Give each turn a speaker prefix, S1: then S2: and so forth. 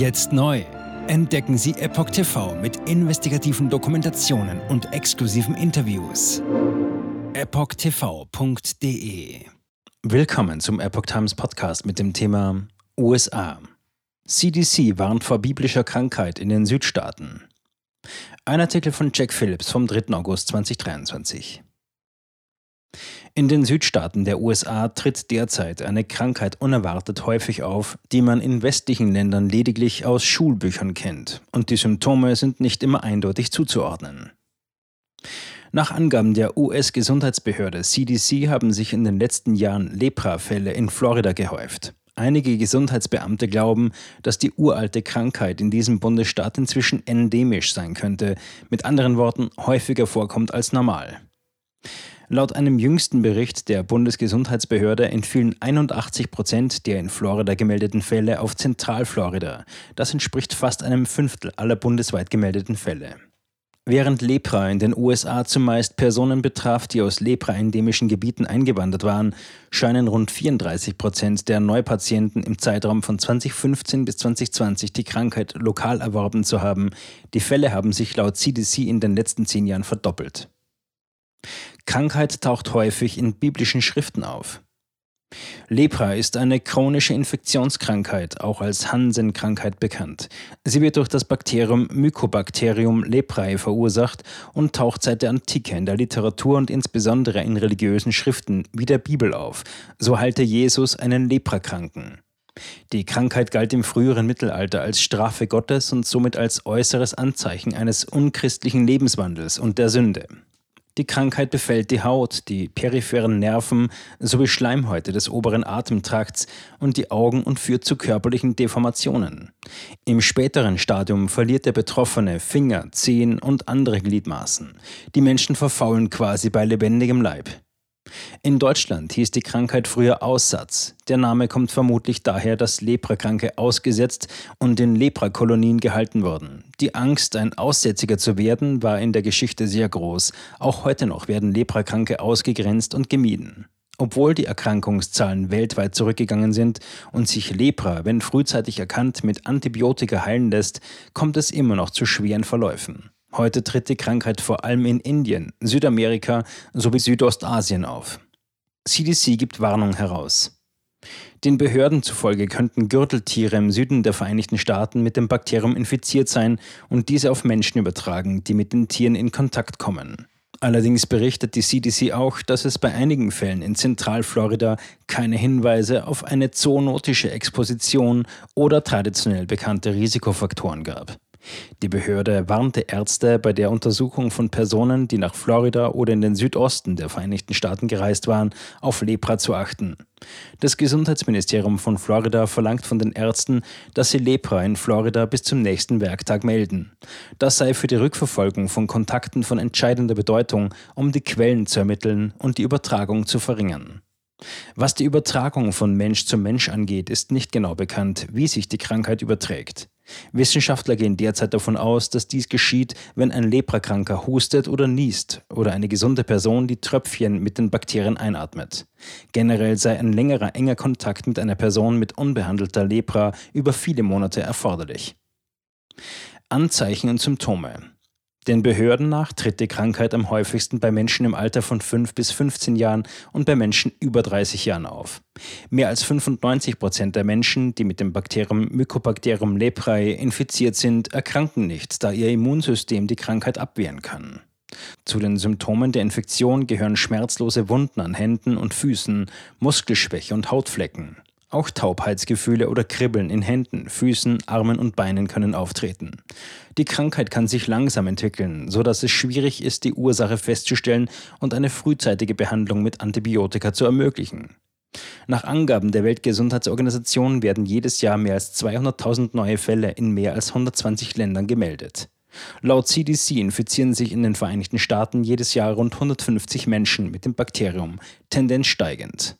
S1: Jetzt neu. Entdecken Sie Epoch TV mit investigativen Dokumentationen und exklusiven Interviews. EpochTV.de Willkommen zum Epoch Times Podcast mit dem Thema USA. CDC warnt vor biblischer Krankheit in den Südstaaten. Ein Artikel von Jack Phillips vom 3. August 2023. In den Südstaaten der USA tritt derzeit eine Krankheit unerwartet häufig auf, die man in westlichen Ländern lediglich aus Schulbüchern kennt, und die Symptome sind nicht immer eindeutig zuzuordnen. Nach Angaben der US-Gesundheitsbehörde CDC haben sich in den letzten Jahren Lepra-Fälle in Florida gehäuft. Einige Gesundheitsbeamte glauben, dass die uralte Krankheit in diesem Bundesstaat inzwischen endemisch sein könnte, mit anderen Worten häufiger vorkommt als normal. Laut einem jüngsten Bericht der Bundesgesundheitsbehörde entfielen 81 Prozent der in Florida gemeldeten Fälle auf Zentralflorida. Das entspricht fast einem Fünftel aller bundesweit gemeldeten Fälle. Während Lepra in den USA zumeist Personen betraf, die aus Lepra-endemischen Gebieten eingewandert waren, scheinen rund 34 Prozent der Neupatienten im Zeitraum von 2015 bis 2020 die Krankheit lokal erworben zu haben. Die Fälle haben sich laut CDC in den letzten zehn Jahren verdoppelt. Krankheit taucht häufig in biblischen Schriften auf. Lepra ist eine chronische Infektionskrankheit, auch als Hansen-Krankheit bekannt. Sie wird durch das Bakterium Mycobacterium leprae verursacht und taucht seit der Antike in der Literatur und insbesondere in religiösen Schriften wie der Bibel auf. So heilte Jesus einen Leprakranken. Die Krankheit galt im früheren Mittelalter als Strafe Gottes und somit als äußeres Anzeichen eines unchristlichen Lebenswandels und der Sünde. Die Krankheit befällt die Haut, die peripheren Nerven sowie Schleimhäute des oberen Atemtrakts und die Augen und führt zu körperlichen Deformationen. Im späteren Stadium verliert der Betroffene Finger, Zehen und andere Gliedmaßen. Die Menschen verfaulen quasi bei lebendigem Leib. In Deutschland hieß die Krankheit früher Aussatz. Der Name kommt vermutlich daher, dass Leprakranke ausgesetzt und in Leprakolonien gehalten wurden. Die Angst, ein Aussätziger zu werden, war in der Geschichte sehr groß. Auch heute noch werden Leprakranke ausgegrenzt und gemieden. Obwohl die Erkrankungszahlen weltweit zurückgegangen sind und sich Lepra, wenn frühzeitig erkannt, mit Antibiotika heilen lässt, kommt es immer noch zu schweren Verläufen. Heute tritt die Krankheit vor allem in Indien, Südamerika sowie Südostasien auf. CDC gibt Warnung heraus. Den Behörden zufolge könnten Gürteltiere im Süden der Vereinigten Staaten mit dem Bakterium infiziert sein und diese auf Menschen übertragen, die mit den Tieren in Kontakt kommen. Allerdings berichtet die CDC auch, dass es bei einigen Fällen in Zentralflorida keine Hinweise auf eine zoonotische Exposition oder traditionell bekannte Risikofaktoren gab. Die Behörde warnte Ärzte bei der Untersuchung von Personen, die nach Florida oder in den Südosten der Vereinigten Staaten gereist waren, auf Lepra zu achten. Das Gesundheitsministerium von Florida verlangt von den Ärzten, dass sie Lepra in Florida bis zum nächsten Werktag melden. Das sei für die Rückverfolgung von Kontakten von entscheidender Bedeutung, um die Quellen zu ermitteln und die Übertragung zu verringern. Was die Übertragung von Mensch zu Mensch angeht, ist nicht genau bekannt, wie sich die Krankheit überträgt. Wissenschaftler gehen derzeit davon aus, dass dies geschieht, wenn ein Leprakranker hustet oder niest oder eine gesunde Person die Tröpfchen mit den Bakterien einatmet. Generell sei ein längerer enger Kontakt mit einer Person mit unbehandelter Lepra über viele Monate erforderlich. Anzeichen und Symptome den Behörden nach tritt die Krankheit am häufigsten bei Menschen im Alter von 5 bis 15 Jahren und bei Menschen über 30 Jahren auf. Mehr als 95 Prozent der Menschen, die mit dem Bakterium Mycobacterium leprae infiziert sind, erkranken nicht, da ihr Immunsystem die Krankheit abwehren kann. Zu den Symptomen der Infektion gehören schmerzlose Wunden an Händen und Füßen, Muskelschwäche und Hautflecken. Auch Taubheitsgefühle oder Kribbeln in Händen, Füßen, Armen und Beinen können auftreten. Die Krankheit kann sich langsam entwickeln, so dass es schwierig ist, die Ursache festzustellen und eine frühzeitige Behandlung mit Antibiotika zu ermöglichen. Nach Angaben der Weltgesundheitsorganisation werden jedes Jahr mehr als 200.000 neue Fälle in mehr als 120 Ländern gemeldet. Laut CDC infizieren sich in den Vereinigten Staaten jedes Jahr rund 150 Menschen mit dem Bakterium, Tendenz steigend.